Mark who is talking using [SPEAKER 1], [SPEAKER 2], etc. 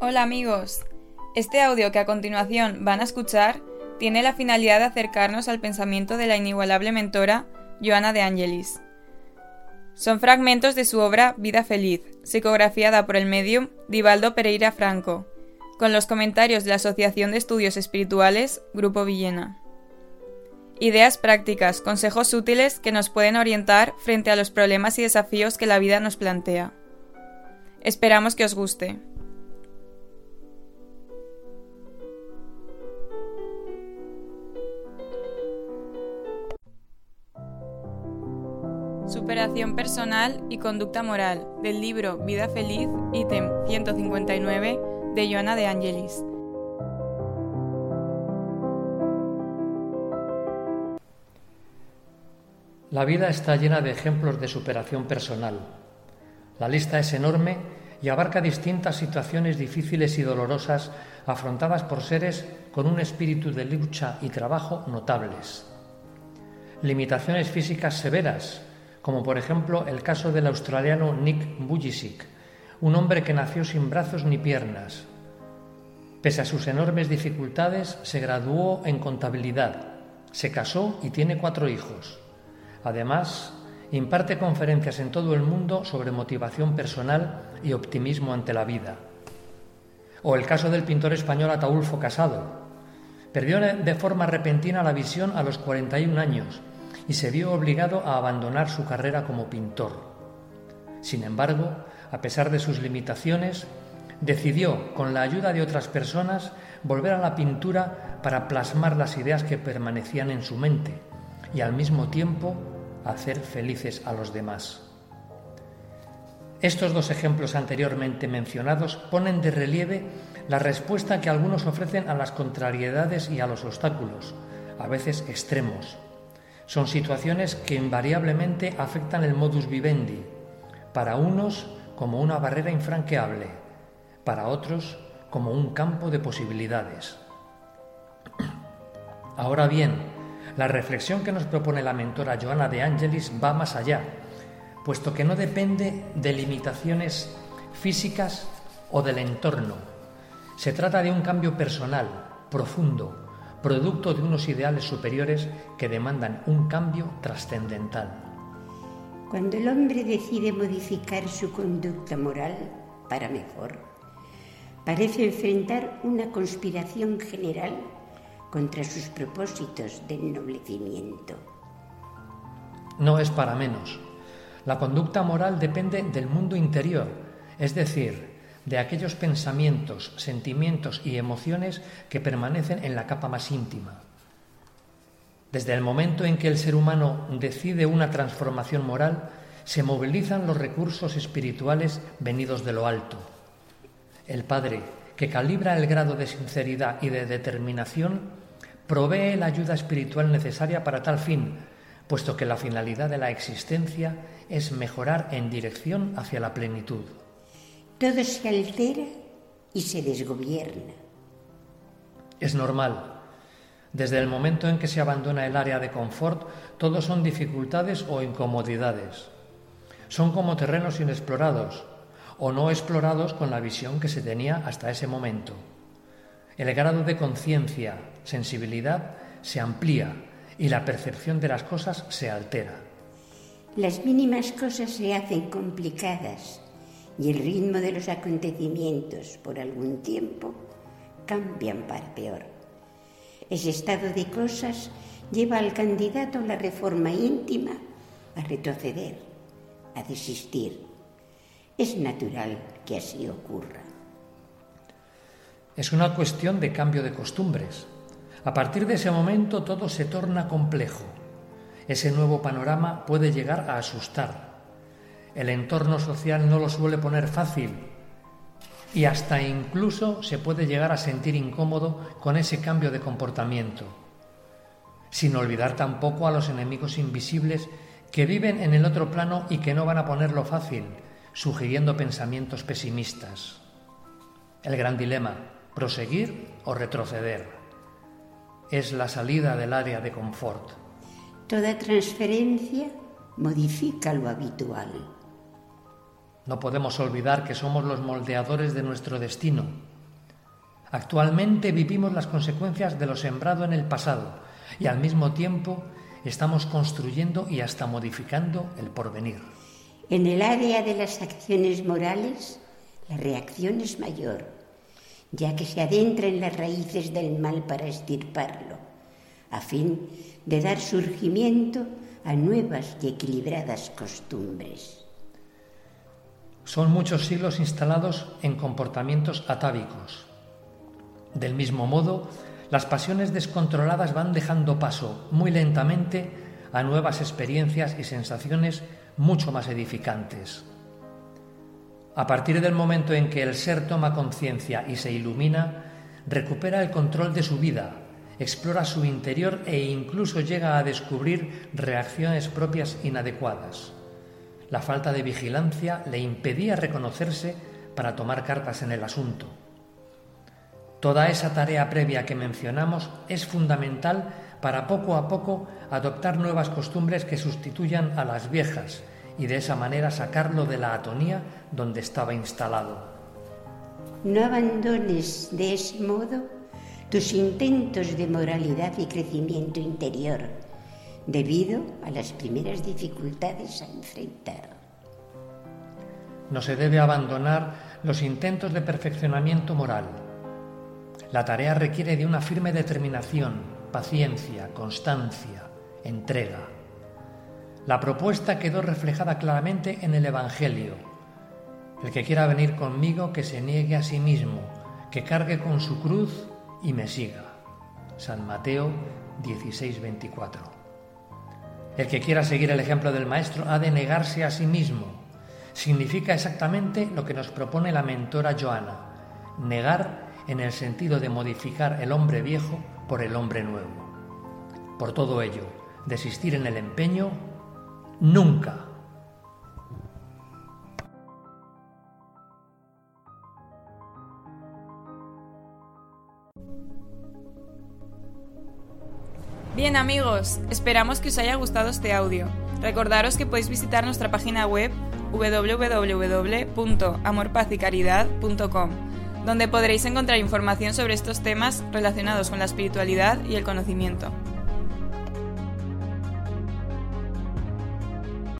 [SPEAKER 1] Hola amigos, este audio que a continuación van a escuchar tiene la finalidad de acercarnos al pensamiento de la inigualable mentora Joana de Angelis. Son fragmentos de su obra Vida Feliz, psicografiada por el medium Divaldo Pereira Franco, con los comentarios de la Asociación de Estudios Espirituales Grupo Villena. Ideas prácticas, consejos útiles que nos pueden orientar frente a los problemas y desafíos que la vida nos plantea. Esperamos que os guste. Superación personal y conducta moral del libro Vida Feliz, ítem 159 de Joana de Angelis.
[SPEAKER 2] La vida está llena de ejemplos de superación personal. La lista es enorme y abarca distintas situaciones difíciles y dolorosas afrontadas por seres con un espíritu de lucha y trabajo notables. Limitaciones físicas severas, como por ejemplo el caso del australiano Nick Bujicic, un hombre que nació sin brazos ni piernas. Pese a sus enormes dificultades, se graduó en contabilidad, se casó y tiene cuatro hijos. Además, imparte conferencias en todo el mundo sobre motivación personal y optimismo ante la vida. O el caso del pintor español Ataulfo Casado. Perdió de forma repentina la visión a los 41 años y se vio obligado a abandonar su carrera como pintor. Sin embargo, a pesar de sus limitaciones, decidió, con la ayuda de otras personas, volver a la pintura para plasmar las ideas que permanecían en su mente y al mismo tiempo hacer felices a los demás. Estos dos ejemplos anteriormente mencionados ponen de relieve la respuesta que algunos ofrecen a las contrariedades y a los obstáculos, a veces extremos, son situaciones que invariablemente afectan el modus vivendi, para unos como una barrera infranqueable, para otros como un campo de posibilidades. Ahora bien, la reflexión que nos propone la mentora Joana de Angelis va más allá, puesto que no depende de limitaciones físicas o del entorno. Se trata de un cambio personal, profundo, producto de unos ideales superiores que demandan un cambio trascendental.
[SPEAKER 3] Cuando el hombre decide modificar su conducta moral para mejor, parece enfrentar una conspiración general contra sus propósitos de ennoblecimiento.
[SPEAKER 2] No es para menos. La conducta moral depende del mundo interior, es decir, de aquellos pensamientos, sentimientos y emociones que permanecen en la capa más íntima. Desde el momento en que el ser humano decide una transformación moral, se movilizan los recursos espirituales venidos de lo alto. El Padre, que calibra el grado de sinceridad y de determinación, provee la ayuda espiritual necesaria para tal fin, puesto que la finalidad de la existencia es mejorar en dirección hacia la plenitud
[SPEAKER 3] todo se altera y se desgobierna.
[SPEAKER 2] Es normal. Desde el momento en que se abandona el área de confort, todo son dificultades o incomodidades. Son como terrenos inexplorados o no explorados con la visión que se tenía hasta ese momento. El grado de conciencia, sensibilidad, se amplía y la percepción de las cosas se altera.
[SPEAKER 3] Las mínimas cosas se hacen complicadas y el ritmo de los acontecimientos por algún tiempo cambian para peor. Ese estado de cosas lleva al candidato a la reforma íntima a retroceder, a desistir. Es natural que así ocurra.
[SPEAKER 2] Es una cuestión de cambio de costumbres. A partir de ese momento todo se torna complejo. Ese nuevo panorama puede llegar a asustar, el entorno social no lo suele poner fácil y hasta incluso se puede llegar a sentir incómodo con ese cambio de comportamiento, sin olvidar tampoco a los enemigos invisibles que viven en el otro plano y que no van a ponerlo fácil, sugiriendo pensamientos pesimistas. El gran dilema, proseguir o retroceder, es la salida del área de confort.
[SPEAKER 3] Toda transferencia modifica lo habitual.
[SPEAKER 2] No podemos olvidar que somos los moldeadores de nuestro destino Actualmente vivimos las consecuencias de lo sembrado en el pasado y al mismo tiempo estamos construyendo y hasta modificando el porvenir.
[SPEAKER 3] En el área de las acciones morales, la reacción es mayor, ya que se adentra en las raíces del mal para estirparlo, a fin de dar surgimiento a nuevas y equilibradas costumbres.
[SPEAKER 2] Son muchos siglos instalados en comportamientos atávicos. Del mismo modo, las pasiones descontroladas van dejando paso muy lentamente a nuevas experiencias y sensaciones mucho más edificantes. A partir del momento en que el ser toma conciencia y se ilumina, recupera el control de su vida, explora su interior e incluso llega a descubrir reacciones propias inadecuadas. La falta de vigilancia le impedía reconocerse para tomar cartas en el asunto. Toda esa tarea previa que mencionamos es fundamental para poco a poco adoptar nuevas costumbres que sustituyan a las viejas y de esa manera sacarlo de la atonía donde estaba instalado.
[SPEAKER 3] No abandones de ese modo tus intentos de moralidad y crecimiento interior debido a las primeras dificultades a enfrentar.
[SPEAKER 2] No se debe abandonar los intentos de perfeccionamiento moral. La tarea requiere de una firme determinación, paciencia, constancia, entrega. La propuesta quedó reflejada claramente en el Evangelio. El que quiera venir conmigo, que se niegue a sí mismo, que cargue con su cruz y me siga. San Mateo 16:24. El que quiera seguir el ejemplo del Maestro ha de negarse a sí mismo. Significa exactamente lo que nos propone la mentora Joana, negar en el sentido de modificar el hombre viejo por el hombre nuevo. Por todo ello, desistir en el empeño nunca.
[SPEAKER 1] Bien amigos, esperamos que os haya gustado este audio. Recordaros que podéis visitar nuestra página web www.amorpazycaridad.com, donde podréis encontrar información sobre estos temas relacionados con la espiritualidad y el conocimiento.